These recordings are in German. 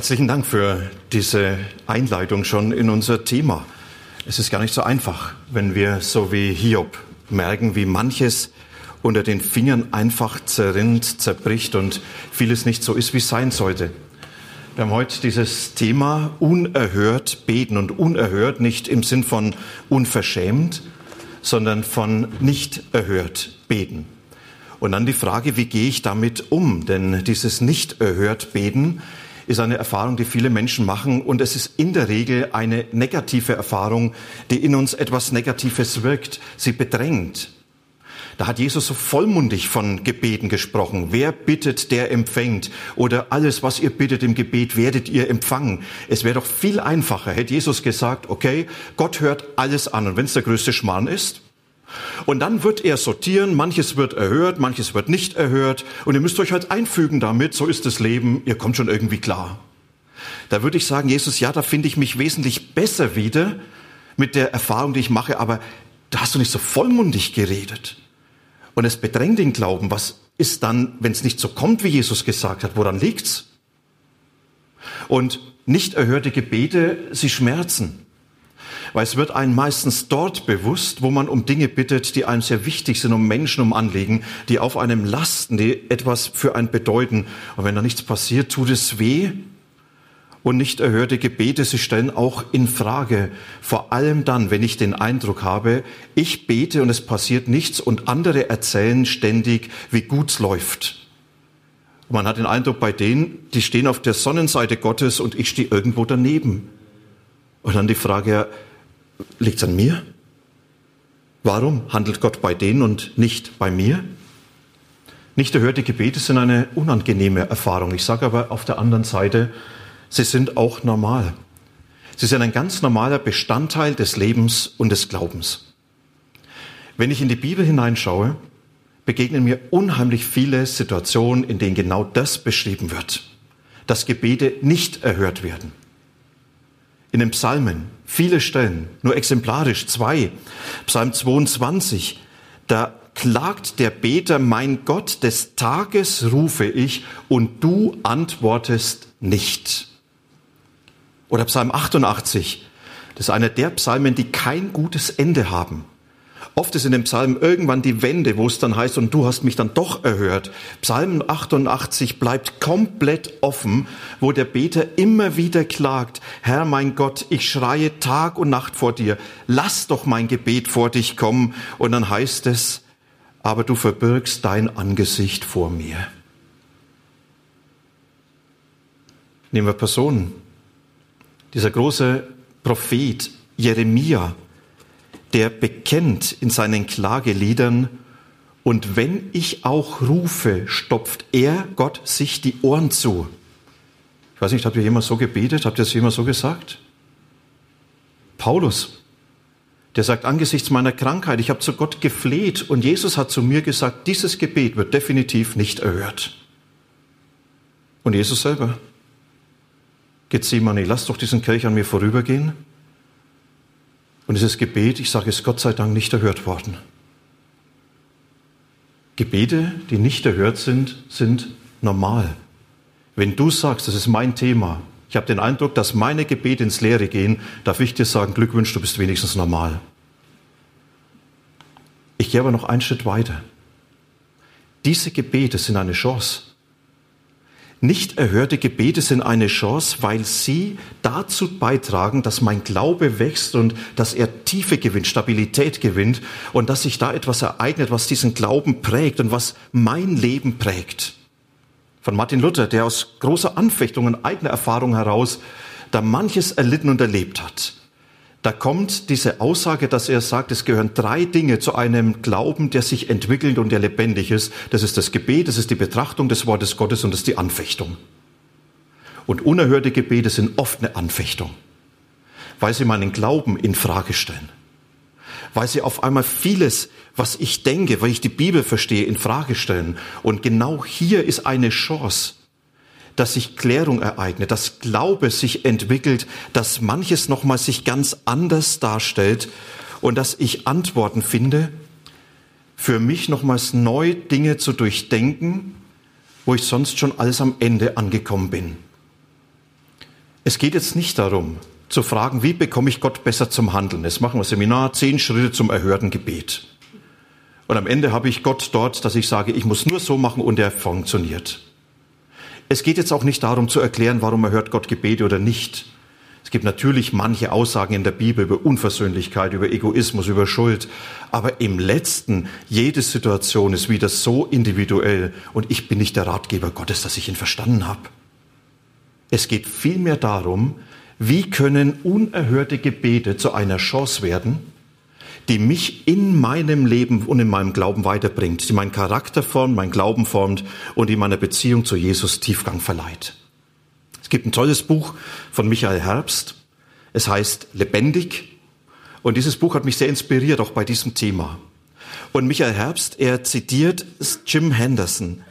Herzlichen Dank für diese Einleitung schon in unser Thema. Es ist gar nicht so einfach, wenn wir so wie Hiob merken, wie manches unter den Fingern einfach zerrinnt, zerbricht und vieles nicht so ist, wie es sein sollte. Wir haben heute dieses Thema unerhört beten und unerhört nicht im Sinn von unverschämt, sondern von nicht erhört beten. Und dann die Frage, wie gehe ich damit um? Denn dieses nicht erhört beten ist eine Erfahrung, die viele Menschen machen und es ist in der Regel eine negative Erfahrung, die in uns etwas Negatives wirkt. Sie bedrängt. Da hat Jesus so vollmundig von Gebeten gesprochen. Wer bittet, der empfängt. Oder alles, was ihr bittet im Gebet, werdet ihr empfangen. Es wäre doch viel einfacher, hätte Jesus gesagt, okay, Gott hört alles an. Und wenn es der größte Schmarrn ist, und dann wird er sortieren, manches wird erhört, manches wird nicht erhört und ihr müsst euch halt einfügen damit, so ist das Leben, ihr kommt schon irgendwie klar. Da würde ich sagen, Jesus, ja, da finde ich mich wesentlich besser wieder mit der Erfahrung, die ich mache, aber da hast du nicht so vollmundig geredet. Und es bedrängt den Glauben. Was ist dann, wenn es nicht so kommt, wie Jesus gesagt hat? Woran liegt's? Und nicht erhörte Gebete, sie schmerzen weil es wird einem meistens dort bewusst, wo man um Dinge bittet, die einem sehr wichtig sind, um Menschen, um Anliegen, die auf einem lasten, die etwas für einen bedeuten. Und wenn da nichts passiert, tut es weh. Und nicht erhörte Gebete, sie stellen auch in Frage. Vor allem dann, wenn ich den Eindruck habe, ich bete und es passiert nichts und andere erzählen ständig, wie gut's läuft. Und man hat den Eindruck bei denen, die stehen auf der Sonnenseite Gottes und ich stehe irgendwo daneben. Und dann die Frage, Liegt es an mir? Warum handelt Gott bei denen und nicht bei mir? Nicht erhörte Gebete sind eine unangenehme Erfahrung. Ich sage aber auf der anderen Seite, sie sind auch normal. Sie sind ein ganz normaler Bestandteil des Lebens und des Glaubens. Wenn ich in die Bibel hineinschaue, begegnen mir unheimlich viele Situationen, in denen genau das beschrieben wird, dass Gebete nicht erhört werden in den Psalmen, viele Stellen, nur exemplarisch zwei. Psalm 22, da klagt der Beter, mein Gott, des Tages rufe ich und du antwortest nicht. Oder Psalm 88, das ist einer der Psalmen, die kein gutes Ende haben. Oft ist in dem Psalm irgendwann die Wende, wo es dann heißt, und du hast mich dann doch erhört. Psalm 88 bleibt komplett offen, wo der Beter immer wieder klagt, Herr mein Gott, ich schreie Tag und Nacht vor dir, lass doch mein Gebet vor dich kommen. Und dann heißt es, aber du verbirgst dein Angesicht vor mir. Nehmen wir Personen. Dieser große Prophet Jeremia, der bekennt in seinen Klageliedern, und wenn ich auch rufe, stopft er Gott sich die Ohren zu. Ich weiß nicht, habt ihr jemals so gebetet? Habt ihr das jemals so gesagt? Paulus, der sagt, angesichts meiner Krankheit, ich habe zu Gott gefleht und Jesus hat zu mir gesagt, dieses Gebet wird definitiv nicht erhört. Und Jesus selber, Gethsemane, lass doch diesen Kelch an mir vorübergehen. Und dieses Gebet, ich sage es Gott sei Dank, nicht erhört worden. Gebete, die nicht erhört sind, sind normal. Wenn du sagst, das ist mein Thema, ich habe den Eindruck, dass meine Gebete ins Leere gehen, darf ich dir sagen, Glückwunsch, du bist wenigstens normal. Ich gehe aber noch einen Schritt weiter. Diese Gebete sind eine Chance. Nicht erhörte Gebete sind eine Chance, weil sie dazu beitragen, dass mein Glaube wächst und dass er Tiefe gewinnt, Stabilität gewinnt und dass sich da etwas ereignet, was diesen Glauben prägt und was mein Leben prägt. Von Martin Luther, der aus großer Anfechtung und eigener Erfahrung heraus da manches erlitten und erlebt hat da kommt diese Aussage, dass er sagt, es gehören drei Dinge zu einem Glauben, der sich entwickelt und der lebendig ist. Das ist das Gebet, das ist die Betrachtung des Wortes Gottes und das ist die Anfechtung. Und unerhörte Gebete sind oft eine Anfechtung. weil sie meinen Glauben in Frage stellen. Weil sie auf einmal vieles, was ich denke, weil ich die Bibel verstehe, in Frage stellen. Und genau hier ist eine Chance, dass sich Klärung ereignet, dass Glaube sich entwickelt, dass manches nochmal sich ganz anders darstellt und dass ich Antworten finde, für mich nochmals neu Dinge zu durchdenken, wo ich sonst schon alles am Ende angekommen bin. Es geht jetzt nicht darum, zu fragen, wie bekomme ich Gott besser zum Handeln. Jetzt machen wir Seminar, zehn Schritte zum erhörten Gebet. Und am Ende habe ich Gott dort, dass ich sage, ich muss nur so machen und er funktioniert. Es geht jetzt auch nicht darum zu erklären, warum erhört Gott Gebete oder nicht. Es gibt natürlich manche Aussagen in der Bibel über Unversöhnlichkeit, über Egoismus, über Schuld. Aber im letzten, jede Situation ist wieder so individuell und ich bin nicht der Ratgeber Gottes, dass ich ihn verstanden habe. Es geht vielmehr darum, wie können unerhörte Gebete zu einer Chance werden, die mich in meinem Leben und in meinem Glauben weiterbringt, die meinen Charakter formt, meinen Glauben formt und die meiner Beziehung zu Jesus Tiefgang verleiht. Es gibt ein tolles Buch von Michael Herbst. Es heißt Lebendig. Und dieses Buch hat mich sehr inspiriert, auch bei diesem Thema. Und Michael Herbst, er zitiert Jim Henderson.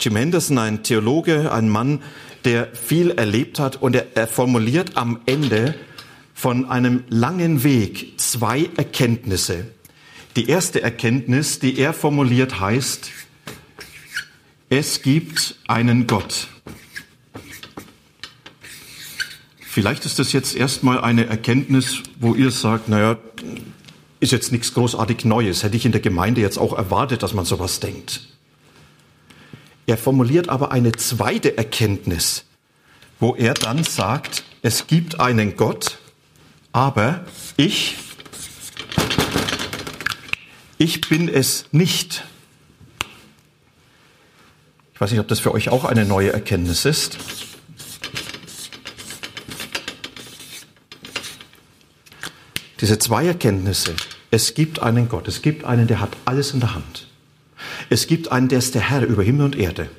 Jim Henderson, ein Theologe, ein Mann, der viel erlebt hat und er, er formuliert am Ende von einem langen Weg zwei Erkenntnisse. Die erste Erkenntnis, die er formuliert, heißt, es gibt einen Gott. Vielleicht ist das jetzt erstmal eine Erkenntnis, wo ihr sagt, naja, ist jetzt nichts großartig Neues. Hätte ich in der Gemeinde jetzt auch erwartet, dass man sowas denkt. Er formuliert aber eine zweite Erkenntnis, wo er dann sagt, es gibt einen Gott, aber ich, ich bin es nicht. Ich weiß nicht, ob das für euch auch eine neue Erkenntnis ist. Diese zwei Erkenntnisse, es gibt einen Gott, es gibt einen, der hat alles in der Hand. Es gibt einen, der ist der Herr über Himmel und Erde.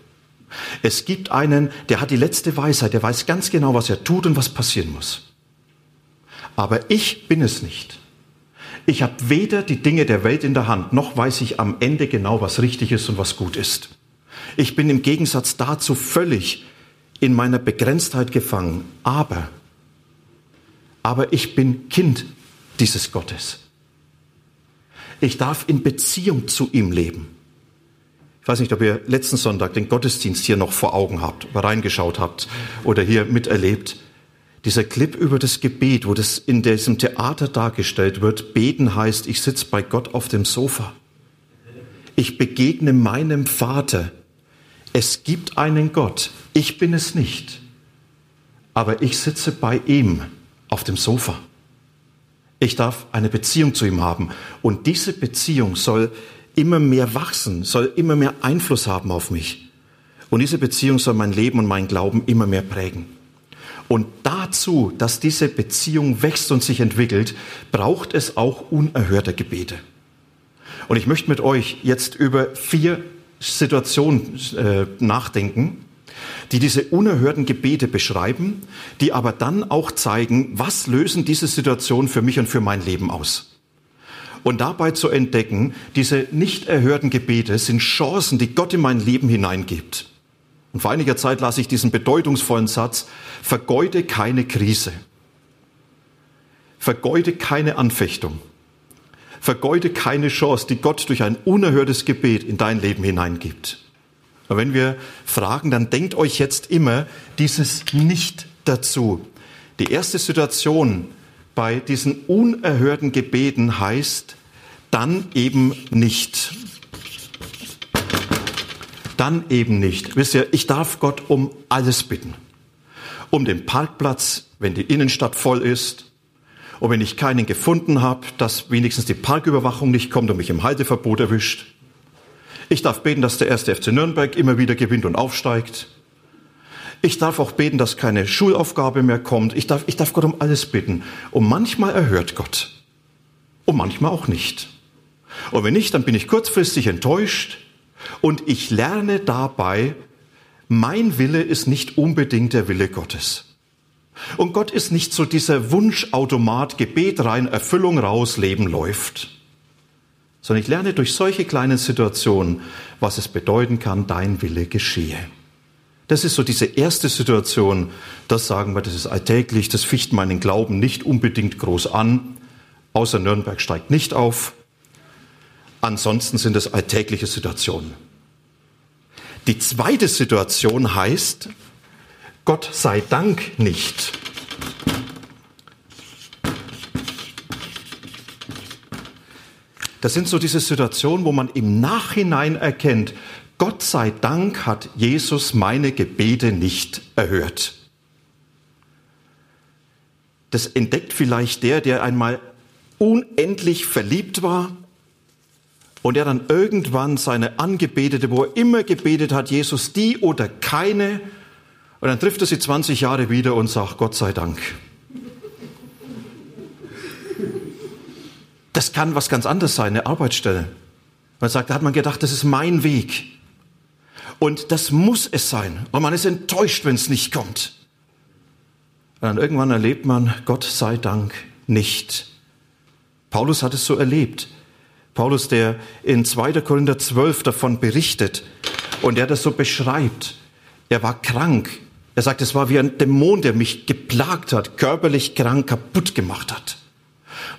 Es gibt einen, der hat die letzte Weisheit, der weiß ganz genau, was er tut und was passieren muss. Aber ich bin es nicht. Ich habe weder die Dinge der Welt in der Hand, noch weiß ich am Ende genau, was richtig ist und was gut ist. Ich bin im Gegensatz dazu völlig in meiner Begrenztheit gefangen. Aber, aber ich bin Kind dieses Gottes. Ich darf in Beziehung zu ihm leben. Ich weiß nicht, ob ihr letzten Sonntag den Gottesdienst hier noch vor Augen habt, reingeschaut habt oder hier miterlebt. Dieser Clip über das Gebet, wo das in diesem Theater dargestellt wird, beten heißt, ich sitze bei Gott auf dem Sofa. Ich begegne meinem Vater. Es gibt einen Gott. Ich bin es nicht. Aber ich sitze bei ihm auf dem Sofa. Ich darf eine Beziehung zu ihm haben. Und diese Beziehung soll immer mehr wachsen, soll immer mehr Einfluss haben auf mich. Und diese Beziehung soll mein Leben und mein Glauben immer mehr prägen. Und dazu, dass diese Beziehung wächst und sich entwickelt, braucht es auch unerhörte Gebete. Und ich möchte mit euch jetzt über vier Situationen äh, nachdenken, die diese unerhörten Gebete beschreiben, die aber dann auch zeigen, was lösen diese Situationen für mich und für mein Leben aus und dabei zu entdecken, diese nicht erhörten Gebete sind Chancen, die Gott in mein Leben hineingibt. Und vor einiger Zeit las ich diesen bedeutungsvollen Satz, vergeude keine Krise, vergeude keine Anfechtung, vergeude keine Chance, die Gott durch ein unerhörtes Gebet in dein Leben hineingibt. Und wenn wir fragen, dann denkt euch jetzt immer dieses Nicht dazu. Die erste Situation, bei diesen unerhörten Gebeten heißt, dann eben nicht. Dann eben nicht. Wisst ihr, ich darf Gott um alles bitten. Um den Parkplatz, wenn die Innenstadt voll ist. Und wenn ich keinen gefunden habe, dass wenigstens die Parküberwachung nicht kommt und mich im Halteverbot erwischt. Ich darf beten, dass der erste FC Nürnberg immer wieder gewinnt und aufsteigt. Ich darf auch beten, dass keine Schulaufgabe mehr kommt. Ich darf, ich darf Gott um alles bitten. Und manchmal erhört Gott. Und manchmal auch nicht. Und wenn nicht, dann bin ich kurzfristig enttäuscht. Und ich lerne dabei, mein Wille ist nicht unbedingt der Wille Gottes. Und Gott ist nicht so dieser Wunschautomat, Gebet rein, Erfüllung raus, Leben läuft. Sondern ich lerne durch solche kleinen Situationen, was es bedeuten kann, dein Wille geschehe. Das ist so diese erste Situation, das sagen wir, das ist alltäglich, das ficht meinen Glauben nicht unbedingt groß an, außer Nürnberg steigt nicht auf. Ansonsten sind es alltägliche Situationen. Die zweite Situation heißt, Gott sei Dank nicht. Das sind so diese Situationen, wo man im Nachhinein erkennt, Gott sei Dank hat Jesus meine Gebete nicht erhört. Das entdeckt vielleicht der, der einmal unendlich verliebt war und der dann irgendwann seine Angebetete, wo er immer gebetet hat, Jesus die oder keine, und dann trifft er sie 20 Jahre wieder und sagt, Gott sei Dank. Das kann was ganz anderes sein, eine Arbeitsstelle. Man sagt, da hat man gedacht, das ist mein Weg. Und das muss es sein. Und man ist enttäuscht, wenn es nicht kommt. Und dann irgendwann erlebt man, Gott sei Dank, nicht. Paulus hat es so erlebt. Paulus, der in 2. Korinther 12 davon berichtet und der das so beschreibt. Er war krank. Er sagt, es war wie ein Dämon, der mich geplagt hat, körperlich krank, kaputt gemacht hat.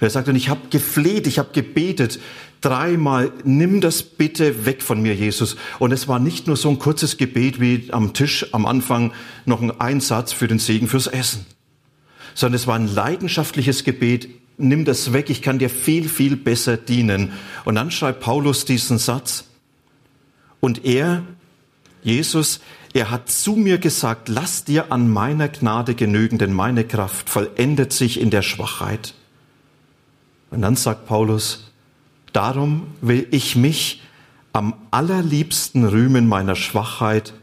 Und er sagt, und ich habe gefleht, ich habe gebetet, dreimal, nimm das bitte weg von mir, Jesus. Und es war nicht nur so ein kurzes Gebet wie am Tisch am Anfang noch ein Einsatz für den Segen fürs Essen, sondern es war ein leidenschaftliches Gebet. Nimm das weg, ich kann dir viel, viel besser dienen. Und dann schreibt Paulus diesen Satz. Und er, Jesus, er hat zu mir gesagt, lass dir an meiner Gnade genügen, denn meine Kraft vollendet sich in der Schwachheit. Und dann sagt Paulus, Darum will ich mich am allerliebsten rühmen meiner Schwachheit,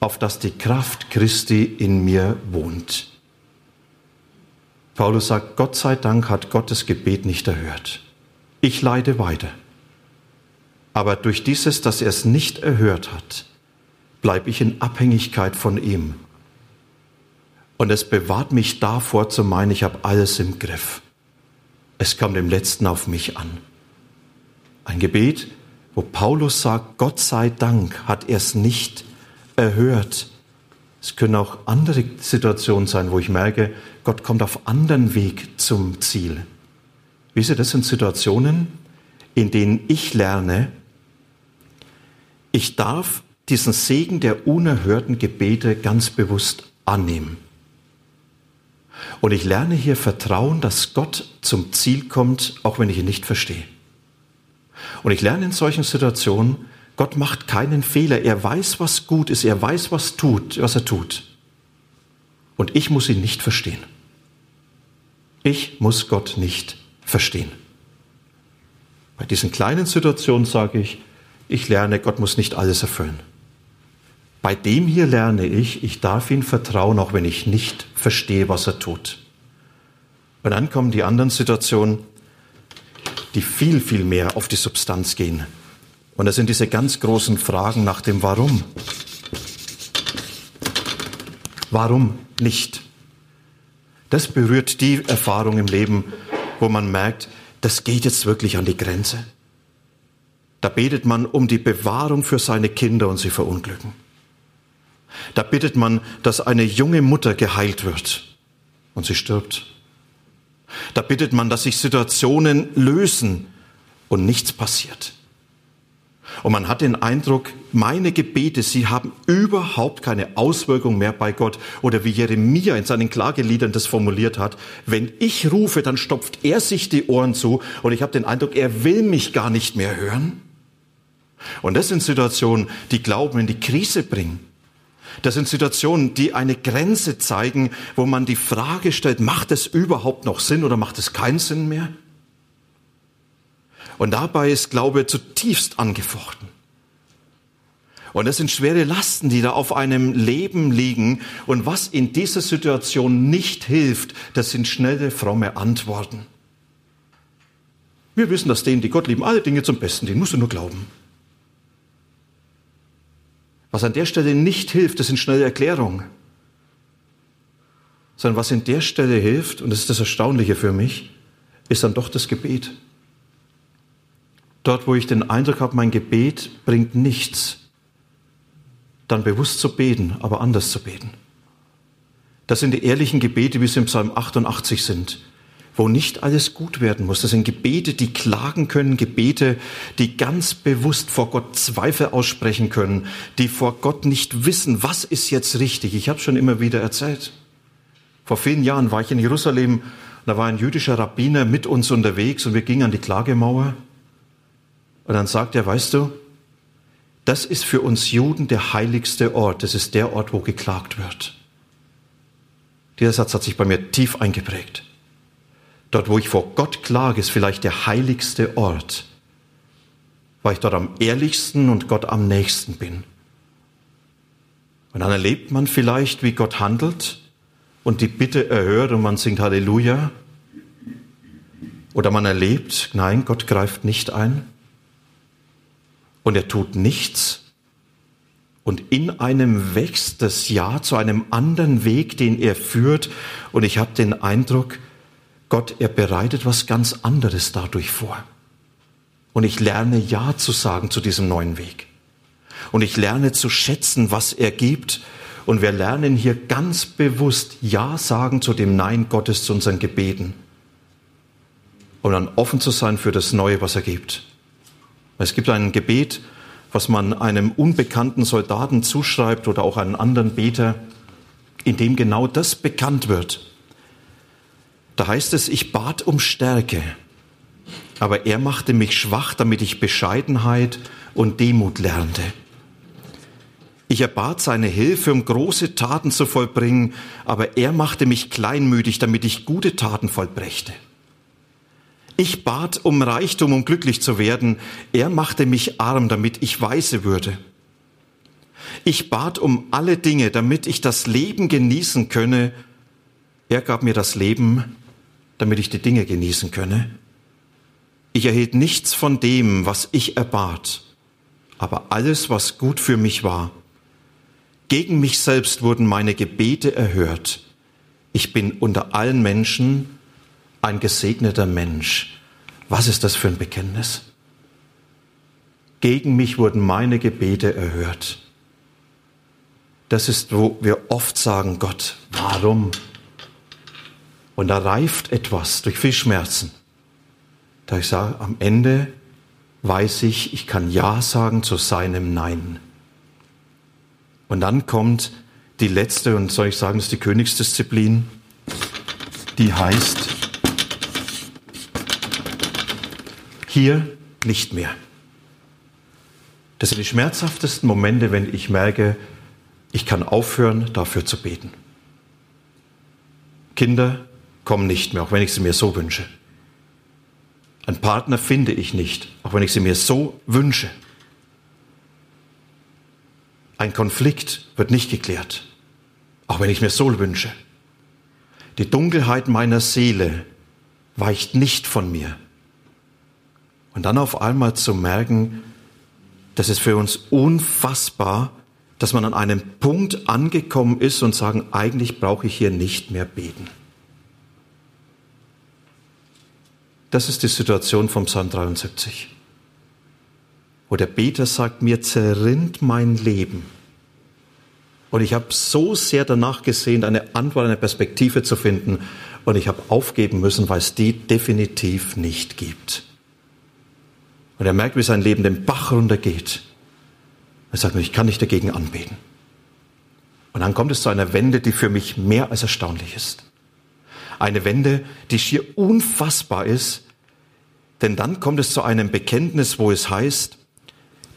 auf dass die Kraft Christi in mir wohnt. Paulus sagt, Gott sei Dank hat Gottes Gebet nicht erhört. Ich leide weiter. Aber durch dieses, dass er es nicht erhört hat, bleibe ich in Abhängigkeit von ihm. Und es bewahrt mich davor zu meinen, ich habe alles im Griff. Es kommt im letzten auf mich an. Ein Gebet, wo Paulus sagt, Gott sei Dank hat er es nicht erhört. Es können auch andere Situationen sein, wo ich merke, Gott kommt auf anderen Weg zum Ziel. Wisst ihr, das sind Situationen, in denen ich lerne, ich darf diesen Segen der unerhörten Gebete ganz bewusst annehmen. Und ich lerne hier Vertrauen, dass Gott zum Ziel kommt, auch wenn ich ihn nicht verstehe. Und ich lerne in solchen Situationen, Gott macht keinen Fehler. Er weiß, was gut ist. Er weiß, was tut, was er tut. Und ich muss ihn nicht verstehen. Ich muss Gott nicht verstehen. Bei diesen kleinen Situationen sage ich, ich lerne, Gott muss nicht alles erfüllen. Bei dem hier lerne ich, ich darf ihm vertrauen, auch wenn ich nicht verstehe, was er tut. Und dann kommen die anderen Situationen, die viel, viel mehr auf die Substanz gehen. Und das sind diese ganz großen Fragen nach dem Warum. Warum nicht? Das berührt die Erfahrung im Leben, wo man merkt, das geht jetzt wirklich an die Grenze. Da betet man um die Bewahrung für seine Kinder und sie verunglücken. Da bittet man, dass eine junge Mutter geheilt wird und sie stirbt. Da bittet man, dass sich Situationen lösen und nichts passiert. Und man hat den Eindruck, meine Gebete, sie haben überhaupt keine Auswirkung mehr bei Gott. Oder wie Jeremia in seinen Klageliedern das formuliert hat, wenn ich rufe, dann stopft er sich die Ohren zu und ich habe den Eindruck, er will mich gar nicht mehr hören. Und das sind Situationen, die Glauben in die Krise bringen. Das sind Situationen, die eine Grenze zeigen, wo man die Frage stellt, macht es überhaupt noch Sinn oder macht es keinen Sinn mehr? Und dabei ist Glaube zutiefst angefochten. Und das sind schwere Lasten, die da auf einem Leben liegen. Und was in dieser Situation nicht hilft, das sind schnelle, fromme Antworten. Wir wissen, dass denen, die Gott lieben, alle Dinge zum Besten dienen. Musst du nur glauben. Was an der Stelle nicht hilft, das sind schnelle Erklärungen. sondern was in der Stelle hilft, und das ist das Erstaunliche für mich, ist dann doch das Gebet. Dort, wo ich den Eindruck habe, mein Gebet bringt nichts, dann bewusst zu beten, aber anders zu beten. Das sind die ehrlichen Gebete, wie sie im Psalm 88 sind, wo nicht alles gut werden muss. Das sind Gebete, die klagen können, Gebete, die ganz bewusst vor Gott Zweifel aussprechen können, die vor Gott nicht wissen, was ist jetzt richtig. Ich habe schon immer wieder erzählt. Vor vielen Jahren war ich in Jerusalem, da war ein jüdischer Rabbiner mit uns unterwegs und wir gingen an die Klagemauer. Und dann sagt er, weißt du, das ist für uns Juden der heiligste Ort. Das ist der Ort, wo geklagt wird. Dieser Satz hat sich bei mir tief eingeprägt. Dort, wo ich vor Gott klage, ist vielleicht der heiligste Ort, weil ich dort am ehrlichsten und Gott am nächsten bin. Und dann erlebt man vielleicht, wie Gott handelt und die Bitte erhört und man singt Halleluja. Oder man erlebt, nein, Gott greift nicht ein und er tut nichts. Und in einem wächst das Ja zu einem anderen Weg, den er führt. Und ich habe den Eindruck, Gott, er bereitet was ganz anderes dadurch vor. Und ich lerne Ja zu sagen zu diesem neuen Weg. Und ich lerne zu schätzen, was er gibt. Und wir lernen hier ganz bewusst Ja sagen zu dem Nein Gottes zu unseren Gebeten. Und dann offen zu sein für das Neue, was er gibt. Es gibt ein Gebet, was man einem unbekannten Soldaten zuschreibt oder auch einen anderen Beter, in dem genau das bekannt wird. Da heißt es, ich bat um Stärke, aber er machte mich schwach, damit ich Bescheidenheit und Demut lernte. Ich erbat seine Hilfe, um große Taten zu vollbringen, aber er machte mich kleinmütig, damit ich gute Taten vollbrächte. Ich bat um Reichtum, um glücklich zu werden. Er machte mich arm, damit ich weise würde. Ich bat um alle Dinge, damit ich das Leben genießen könne. Er gab mir das Leben, damit ich die Dinge genießen könne. Ich erhielt nichts von dem, was ich erbat, aber alles, was gut für mich war. Gegen mich selbst wurden meine Gebete erhört. Ich bin unter allen Menschen ein gesegneter Mensch. Was ist das für ein Bekenntnis? Gegen mich wurden meine Gebete erhört. Das ist, wo wir oft sagen, Gott, warum? Und da reift etwas durch viel Schmerzen. Da ich sage, am Ende weiß ich, ich kann Ja sagen zu seinem Nein. Und dann kommt die letzte, und soll ich sagen, das ist die Königsdisziplin, die heißt, hier nicht mehr. Das sind die schmerzhaftesten Momente, wenn ich merke, ich kann aufhören, dafür zu beten. Kinder kommen nicht mehr, auch wenn ich sie mir so wünsche. Ein Partner finde ich nicht, auch wenn ich sie mir so wünsche. Ein Konflikt wird nicht geklärt, auch wenn ich mir so wünsche. Die Dunkelheit meiner Seele weicht nicht von mir, und dann auf einmal zu merken, das ist für uns unfassbar, dass man an einem Punkt angekommen ist und sagen, eigentlich brauche ich hier nicht mehr beten. Das ist die Situation vom Psalm 73, wo der Beter sagt, mir zerrinnt mein Leben. Und ich habe so sehr danach gesehen, eine Antwort, eine Perspektive zu finden. Und ich habe aufgeben müssen, weil es die definitiv nicht gibt. Und er merkt, wie sein Leben den Bach runtergeht. Er sagt, ich kann nicht dagegen anbeten. Und dann kommt es zu einer Wende, die für mich mehr als erstaunlich ist. Eine Wende, die schier unfassbar ist, denn dann kommt es zu einem Bekenntnis, wo es heißt,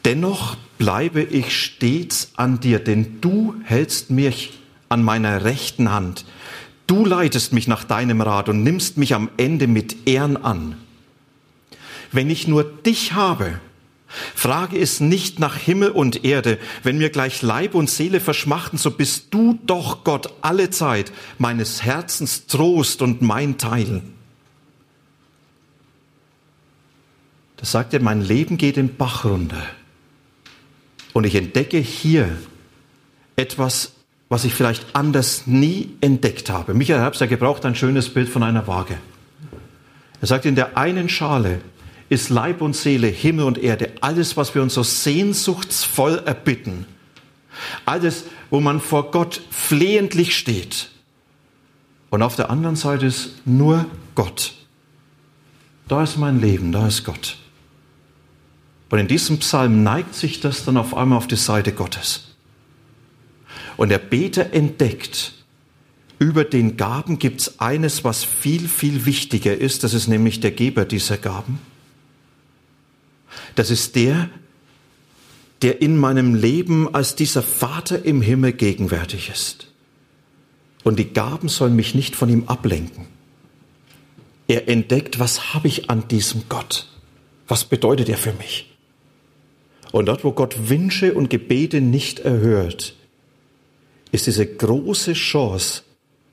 dennoch bleibe ich stets an dir, denn du hältst mich an meiner rechten Hand. Du leitest mich nach deinem Rat und nimmst mich am Ende mit Ehren an. Wenn ich nur dich habe, frage es nicht nach Himmel und Erde. Wenn mir gleich Leib und Seele verschmachten, so bist du doch Gott alle Zeit meines Herzens Trost und mein Teil. Das sagt er, mein Leben geht den Bach runter. Und ich entdecke hier etwas, was ich vielleicht anders nie entdeckt habe. Michael Herbst, er gebraucht ein schönes Bild von einer Waage. Er sagt, in der einen Schale ist Leib und Seele, Himmel und Erde, alles, was wir uns so sehnsuchtsvoll erbitten. Alles, wo man vor Gott flehentlich steht. Und auf der anderen Seite ist nur Gott. Da ist mein Leben, da ist Gott. Und in diesem Psalm neigt sich das dann auf einmal auf die Seite Gottes. Und der Beter entdeckt, über den Gaben gibt es eines, was viel, viel wichtiger ist. Das ist nämlich der Geber dieser Gaben. Das ist der, der in meinem Leben als dieser Vater im Himmel gegenwärtig ist. Und die Gaben sollen mich nicht von ihm ablenken. Er entdeckt, was habe ich an diesem Gott? Was bedeutet er für mich? Und dort, wo Gott Wünsche und Gebete nicht erhört, ist diese große Chance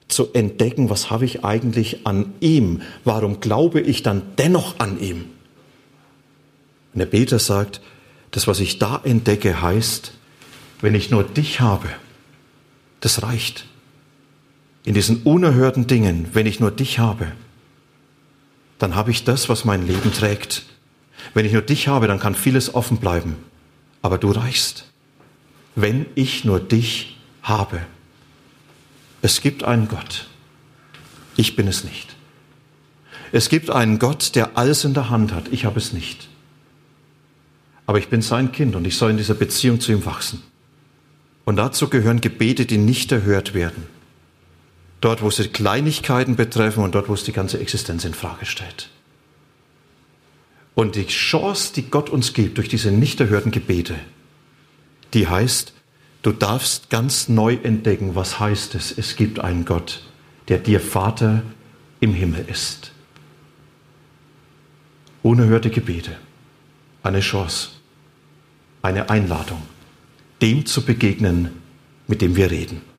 zu entdecken, was habe ich eigentlich an ihm? Warum glaube ich dann dennoch an ihm? Und der Beter sagt, das, was ich da entdecke, heißt, wenn ich nur dich habe, das reicht. In diesen unerhörten Dingen, wenn ich nur dich habe, dann habe ich das, was mein Leben trägt. Wenn ich nur dich habe, dann kann vieles offen bleiben. Aber du reichst. Wenn ich nur dich habe. Es gibt einen Gott. Ich bin es nicht. Es gibt einen Gott, der alles in der Hand hat. Ich habe es nicht. Aber ich bin sein Kind und ich soll in dieser Beziehung zu ihm wachsen. Und dazu gehören Gebete, die nicht erhört werden. Dort, wo sie Kleinigkeiten betreffen und dort, wo es die ganze Existenz in Frage stellt. Und die Chance, die Gott uns gibt durch diese nicht erhörten Gebete, die heißt, du darfst ganz neu entdecken, was heißt es, es gibt einen Gott, der dir Vater im Himmel ist. Unerhörte Gebete, eine Chance eine Einladung, dem zu begegnen, mit dem wir reden.